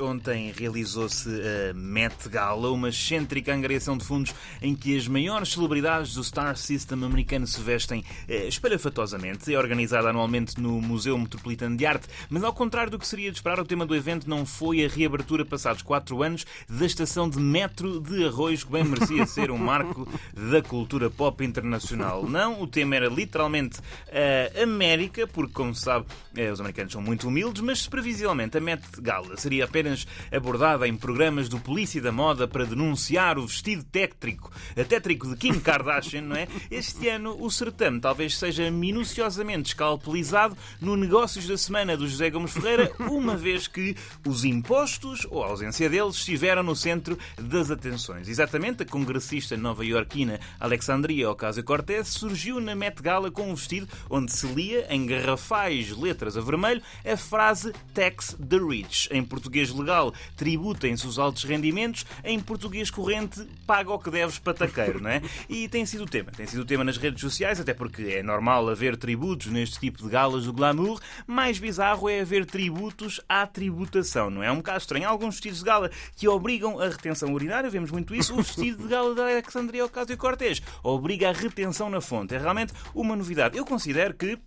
Ontem realizou-se a Met Gala, uma excêntrica angariação de fundos em que as maiores celebridades do Star System americano se vestem eh, espalhafatosamente. É organizada anualmente no Museu Metropolitano de Arte, mas ao contrário do que seria de esperar, o tema do evento não foi a reabertura, passados quatro anos, da estação de metro de Arroz, que bem merecia ser um marco da cultura pop internacional. Não, o tema era literalmente a América, porque, como se sabe, eh, os americanos são muito humildes, mas previsivelmente a Met Gala seria apenas abordada em programas do Polícia da Moda para denunciar o vestido tétrico, tétrico de Kim Kardashian, não é? Este ano o certame talvez seja minuciosamente escalpelizado no Negócios da Semana do José Gomes Ferreira, uma vez que os impostos, ou a ausência deles, estiveram no centro das atenções. Exatamente, a congressista nova-iorquina Alexandria Ocasio-Cortez surgiu na Met Gala com um vestido onde se lia, em garrafais letras a vermelho, a frase Tax the Rich. Em português legal, tributem-se os altos rendimentos, em português corrente, paga o que deves pataqueiro, não é? E tem sido o tema. Tem sido o tema nas redes sociais, até porque é normal haver tributos neste tipo de galas do glamour. Mais bizarro é haver tributos à tributação, não é? É um bocado estranho. Há alguns vestidos de gala que obrigam a retenção urinária, vemos muito isso. O vestido de gala da Alexandria Ocasio-Cortez obriga a retenção na fonte. É realmente uma novidade. Eu considero que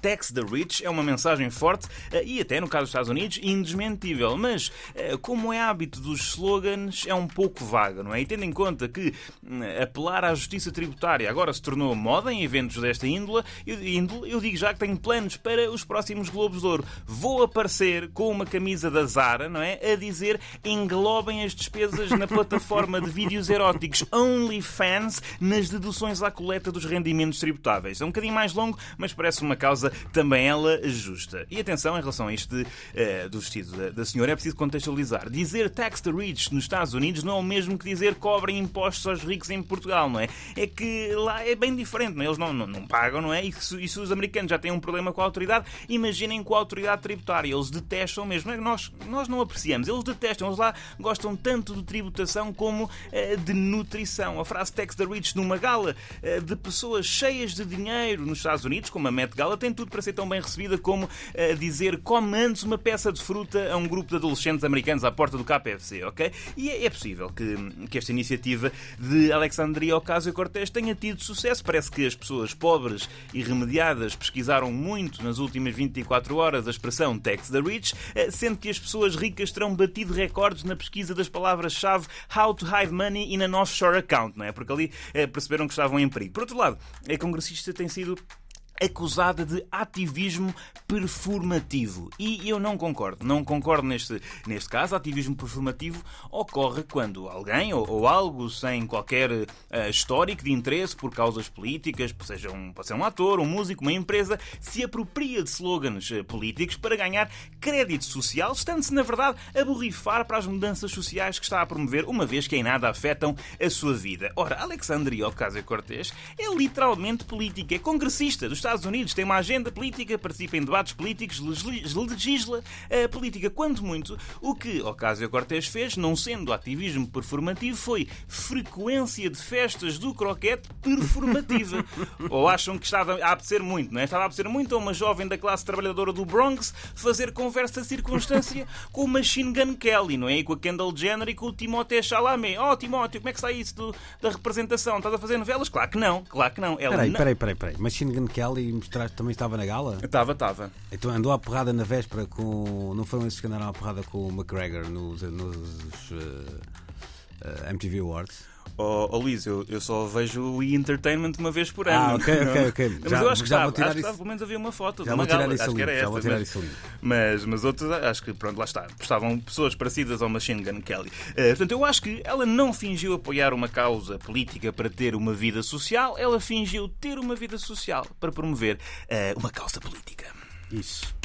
Tax the Rich é uma mensagem forte eh, e, até no caso dos Estados Unidos, indesmentível. Mas, eh, como é hábito dos slogans, é um pouco vaga, não é? E tendo em conta que hum, apelar à justiça tributária agora se tornou moda em eventos desta índole, eu digo já que tenho planos para os próximos Globos de Ouro. Vou aparecer com uma camisa da Zara, não é? A dizer englobem as despesas na plataforma de vídeos eróticos OnlyFans nas deduções à coleta dos rendimentos tributáveis. É um bocadinho mais longo, mas parece uma causa também ela justa. E atenção em relação a isto de, uh, do vestido da, da, senhora, é preciso contextualizar. Dizer tax the rich nos Estados Unidos não é o mesmo que dizer cobrem impostos aos ricos em Portugal, não é? É que lá é bem diferente, não é? Eles não, não, não pagam, não é? E se, e se, os americanos já têm um problema com a autoridade, imaginem com a autoridade tributária. Eles detestam mesmo. É nós, nós não apreciamos, eles detestam. Eles lá gostam tanto de tributação como uh, de nutrição. A frase tax the rich numa gala uh, de pessoas cheias de dinheiro nos Estados Unidos, como a Met Gala, tem tudo para ser tão bem recebida como uh, dizer come antes uma peça de fruta a um grupo de adolescentes americanos à porta do KFC, ok? E é, é possível que, que esta iniciativa de Alexandria Ocasio-Cortez tenha tido sucesso. Parece que as pessoas pobres e remediadas pesquisaram muito nas últimas 24 horas a expressão tax the rich, uh, sendo que as pessoas ricas terão batido recordes na pesquisa das palavras-chave how to hide money in an offshore account, não é? Porque ali uh, perceberam que estavam em perigo. Por outro lado, a congressista tem sido acusada de ativismo performativo. E eu não concordo. Não concordo neste, neste caso. Ativismo performativo ocorre quando alguém ou, ou algo sem qualquer uh, histórico de interesse por causas políticas, seja um, pode ser um ator, um músico, uma empresa, se apropria de slogans uh, políticos para ganhar crédito social, estando-se, na verdade, a borrifar para as mudanças sociais que está a promover, uma vez que em nada afetam a sua vida. Ora, Alexandria Ocasio-Cortez é literalmente política, é congressista dos Estados Estados Unidos tem uma agenda política, participa em debates políticos, legisla a política. Quanto muito, o que Ocasio-Cortez fez, não sendo ativismo performativo, foi frequência de festas do croquete performativa. Ou acham que estava a apetecer muito, não é? Estava a apetecer muito a uma jovem da classe trabalhadora do Bronx fazer conversa circunstância com o Machine Gun Kelly, não é? E com a Kendall Jenner e com o Timothée Chalamet. Oh, Timóteo, como é que está isso do, da representação? Estás a fazer novelas? Claro que não, claro que não. Ela peraí, não... peraí, peraí, peraí. Machine Gun Kelly e mostraste também estava na gala? Estava, estava. Então andou à porrada na véspera com. Não foram esses que andaram à porrada com o McGregor nos, nos uh, uh, MTV Awards? Oh, oh Luís, eu, eu só vejo o E-Entertainment uma vez por ano. Ah, ok, ok, ok. Mas já, eu acho que estava, acho que estava, pelo menos havia uma foto já de uma gala, acho que era esta. Mas, mas, mas outros, acho que, pronto, lá está. Estavam pessoas parecidas ao Machine Gun Kelly. Uh, portanto, eu acho que ela não fingiu apoiar uma causa política para ter uma vida social, ela fingiu ter uma vida social para promover uh, uma causa política. Isso.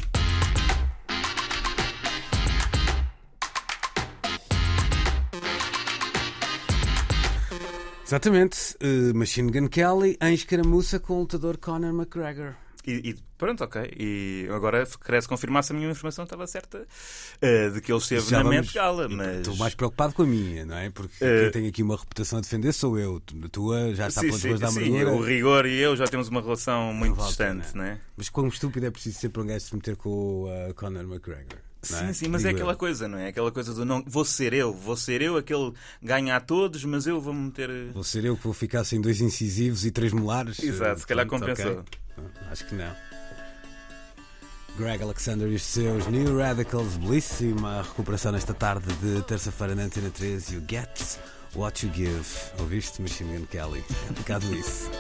Exatamente. Uh, Machine Gun Kelly em escaramuça com o lutador Conor McGregor. e, e pronto, ok. E agora cresce confirmar se a minha informação estava certa uh, de que ele esteve Já na vamos- Met Gala. Mas... Estou mais preocupado com a minha, não é? Porque Eh, quem tem aqui uma reputação a defender sou eu. A tua já está sim, pelas sim, ruas da sim, amargura. o rigor e eu já temos uma relação muito vale distante, não é? Mas quão estúpido é preciso ser para um gajo se meter com o uh, Conor McGregor. Sim, é? sim, mas é Digo aquela eu. coisa, não é? Aquela coisa do não. Vou ser eu, vou ser eu, aquele ganha a todos, mas eu vou meter. Vou ser eu que vou ficar sem dois incisivos e três molares. Exato, se calhar compensou. ok. Ah, Acho que não. Greg Alexander e os seus New Radicals, belíssima recuperação nesta tarde de terça-feira na Antena 13. You get what you give. Ouviste, Machine Gun Kelly? É um bocado isso.